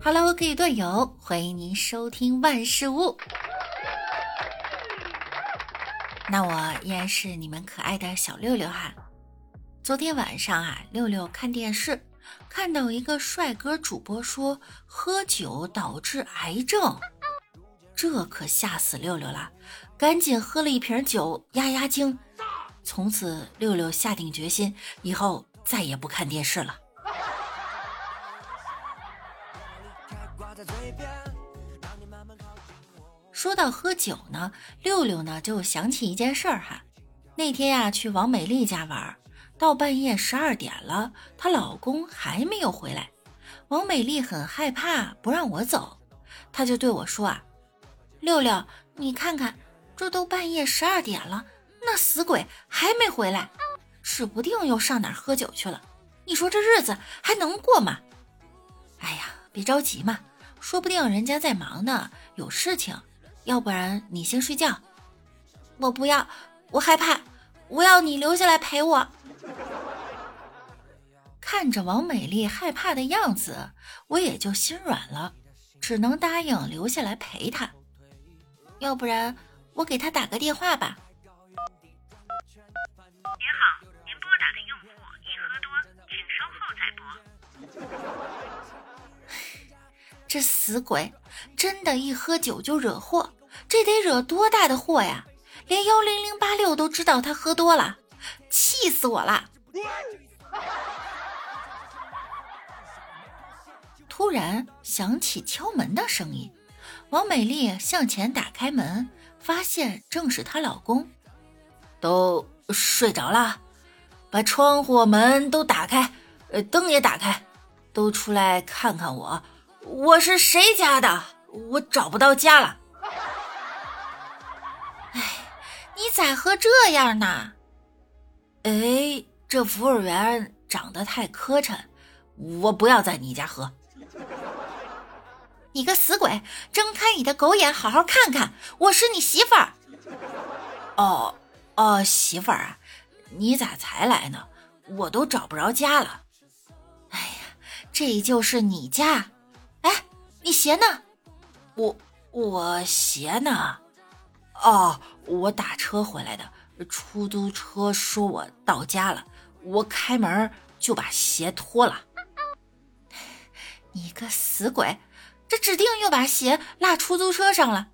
Hello，各位段友，欢迎您收听万事屋。那我依然是你们可爱的小六六哈。昨天晚上啊，六六看电视，看到一个帅哥主播说喝酒导致癌症，这可吓死六六了，赶紧喝了一瓶酒压压惊。从此，六六下定决心，以后再也不看电视了。说到喝酒呢，六六呢就想起一件事儿哈。那天呀，去王美丽家玩，到半夜十二点了，她老公还没有回来。王美丽很害怕，不让我走，她就对我说啊：“六六，你看看，这都半夜十二点了，那死鬼还没回来，指不定又上哪儿喝酒去了。你说这日子还能过吗？”哎呀，别着急嘛，说不定人家在忙呢，有事情。要不然你先睡觉，我不要，我害怕，我要你留下来陪我。看着王美丽害怕的样子，我也就心软了，只能答应留下来陪她。要不然我给他打个电话吧。您好，您拨打的用户已喝多，请稍后再拨。这死鬼，真的一喝酒就惹祸。这得惹多大的祸呀！连幺零零八六都知道他喝多了，气死我了！突然响起敲门的声音，王美丽向前打开门，发现正是她老公。都睡着了，把窗户门都打开，呃，灯也打开，都出来看看我，我是谁家的？我找不到家了。哎你咋喝这样呢？哎，这服务员长得太磕碜，我不要在你家喝。你个死鬼，睁开你的狗眼，好好看看，我是你媳妇儿。哦哦，媳妇儿啊，你咋才来呢？我都找不着家了。哎呀，这就是你家。哎，你鞋呢？我我鞋呢？哦，我打车回来的，出租车说我到家了，我开门就把鞋脱了。你个死鬼，这指定又把鞋落出租车上了。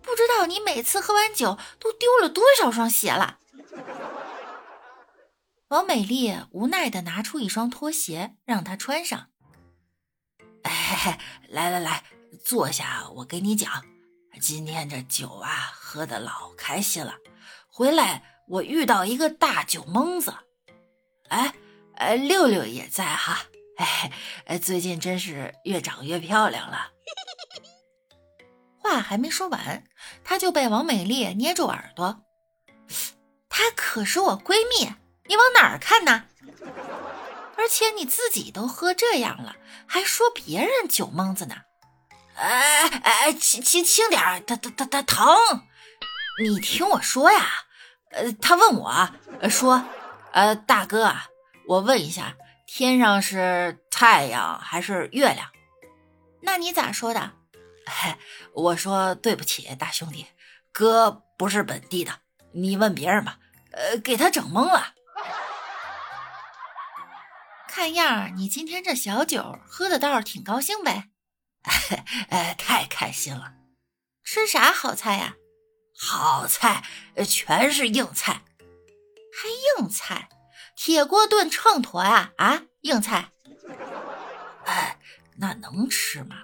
不知道你每次喝完酒都丢了多少双鞋了。王美丽无奈的拿出一双拖鞋让他穿上。哎，来来来，坐下，我给你讲。今天这酒啊，喝的老开心了。回来我遇到一个大酒蒙子，哎哎，六六也在哈。哎 哎，最近真是越长越漂亮了。话还没说完，他就被王美丽捏住耳朵。她可是我闺蜜，你往哪儿看呢？而且你自己都喝这样了，还说别人酒蒙子呢？哎哎，轻轻轻点儿，他他他他疼！你听我说呀，呃，他问我说，呃，大哥啊，我问一下，天上是太阳还是月亮？那你咋说的？我说对不起，大兄弟，哥不是本地的，你问别人吧。呃，给他整懵了。看样儿你今天这小酒喝的倒是挺高兴呗。呃，太开心了！吃啥好菜呀？好菜，全是硬菜。还硬菜？铁锅炖秤砣呀？啊，硬菜？哎，那能吃吗？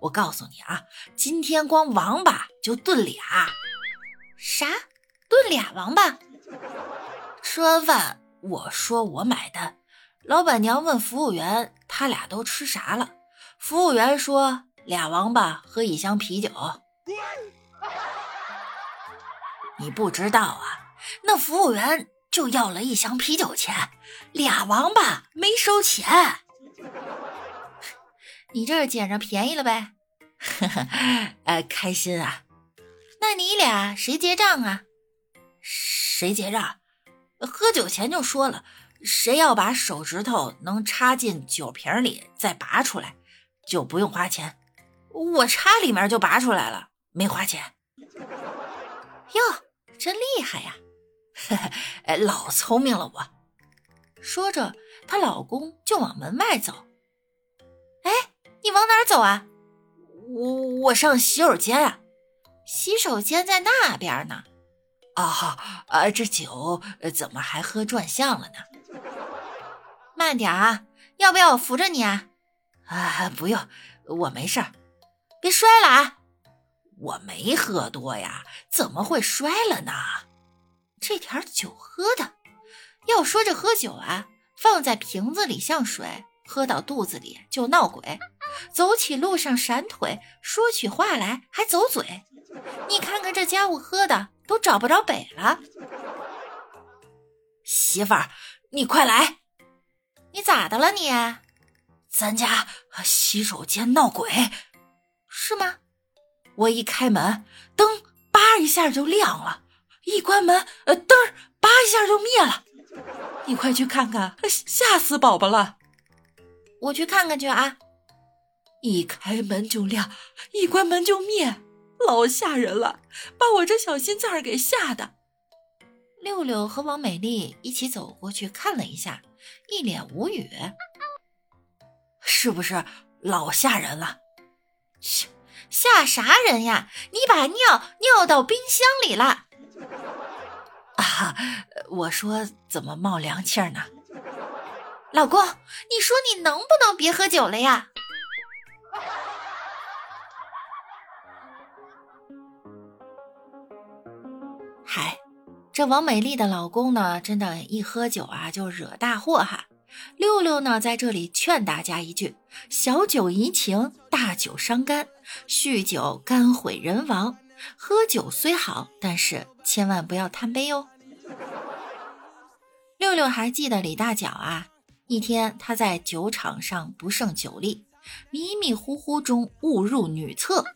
我告诉你啊，今天光王八就炖俩。啥？炖俩王八？吃完饭，我说我买单。老板娘问服务员，他俩都吃啥了？服务员说：“俩王八和一箱啤酒。”你不知道啊？那服务员就要了一箱啤酒钱，俩王八没收钱。你这是捡着便宜了呗？呵呵，呃，开心啊。那你俩谁结账啊？谁结账？喝酒前就说了，谁要把手指头能插进酒瓶里再拔出来。就不用花钱，我插里面就拔出来了，没花钱。哟，真厉害呀！哎，老聪明了我。说着，她老公就往门外走。哎，你往哪儿走啊？我我上洗手间啊。洗手间在那边呢。啊啊，这酒怎么还喝转向了呢？慢点啊，要不要我扶着你啊？啊，不用，我没事儿。别摔了啊！我没喝多呀，怎么会摔了呢？这点酒喝的，要说这喝酒啊，放在瓶子里像水，喝到肚子里就闹鬼，走起路上闪腿，说起话来还走嘴。你看看这家伙喝的都找不着北了。媳妇儿，你快来！你咋的了你？咱家洗手间闹鬼，是吗？我一开门，灯叭一下就亮了；一关门，呃，灯叭一下就灭了。你快去看看，吓死宝宝了！我去看看去啊！一开门就亮，一关门就灭，老吓人了，把我这小心脏给吓的。六六和王美丽一起走过去看了一下，一脸无语：“是不是老吓人了？”切！吓啥人呀？你把尿尿到冰箱里了！啊，我说怎么冒凉气呢？老公，你说你能不能别喝酒了呀？这王美丽的老公呢，真的，一喝酒啊就惹大祸哈。六六呢，在这里劝大家一句：小酒怡情，大酒伤肝，酗酒肝毁人亡。喝酒虽好，但是千万不要贪杯哦。六六还记得李大脚啊？一天他在酒场上不胜酒力，迷迷糊糊中误入女厕，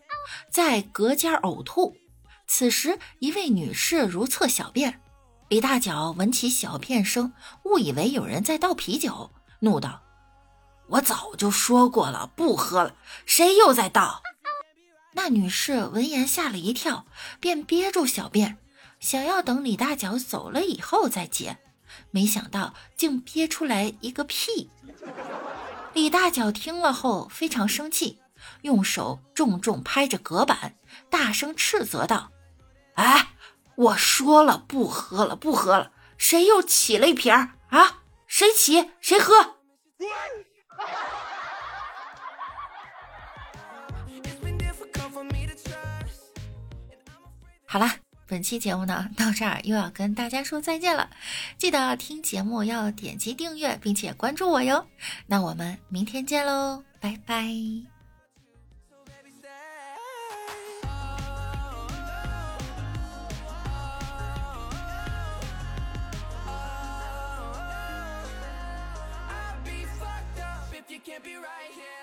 在隔间呕吐。此时一位女士如厕小便。李大脚闻起小便声，误以为有人在倒啤酒，怒道：“我早就说过了，不喝了，谁又在倒？”那女士闻言吓了一跳，便憋住小便，想要等李大脚走了以后再解，没想到竟憋出来一个屁。李大脚听了后非常生气，用手重重拍着隔板，大声斥责道：“哎！”我说了不喝了，不喝了，谁又起了一瓶啊？谁起谁喝。好了，本期节目呢到这儿又要跟大家说再见了，记得听节目要点击订阅并且关注我哟。那我们明天见喽，拜拜。Can't be right here